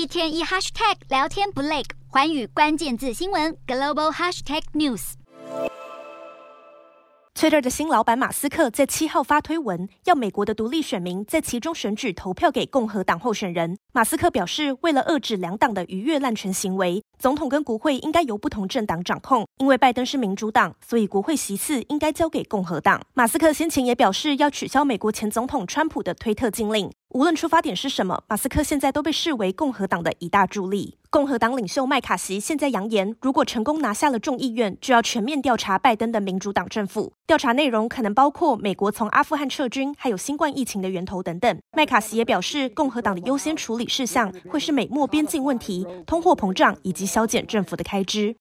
一天一 hashtag 聊天不累，寰宇关键字新闻 global hashtag news。Twitter 的新老板马斯克在七号发推文，要美国的独立选民在其中选举投票给共和党候选人。马斯克表示，为了遏制两党的逾越滥权行为，总统跟国会应该由不同政党掌控。因为拜登是民主党，所以国会席次应该交给共和党。马斯克先前也表示要取消美国前总统川普的推特禁令。无论出发点是什么，马斯克现在都被视为共和党的一大助力。共和党领袖麦卡锡现在扬言，如果成功拿下了众议院，就要全面调查拜登的民主党政府。调查内容可能包括美国从阿富汗撤军，还有新冠疫情的源头等等。麦卡锡也表示，共和党的优先处理事项会是美墨边境问题、通货膨胀以及削减政府的开支。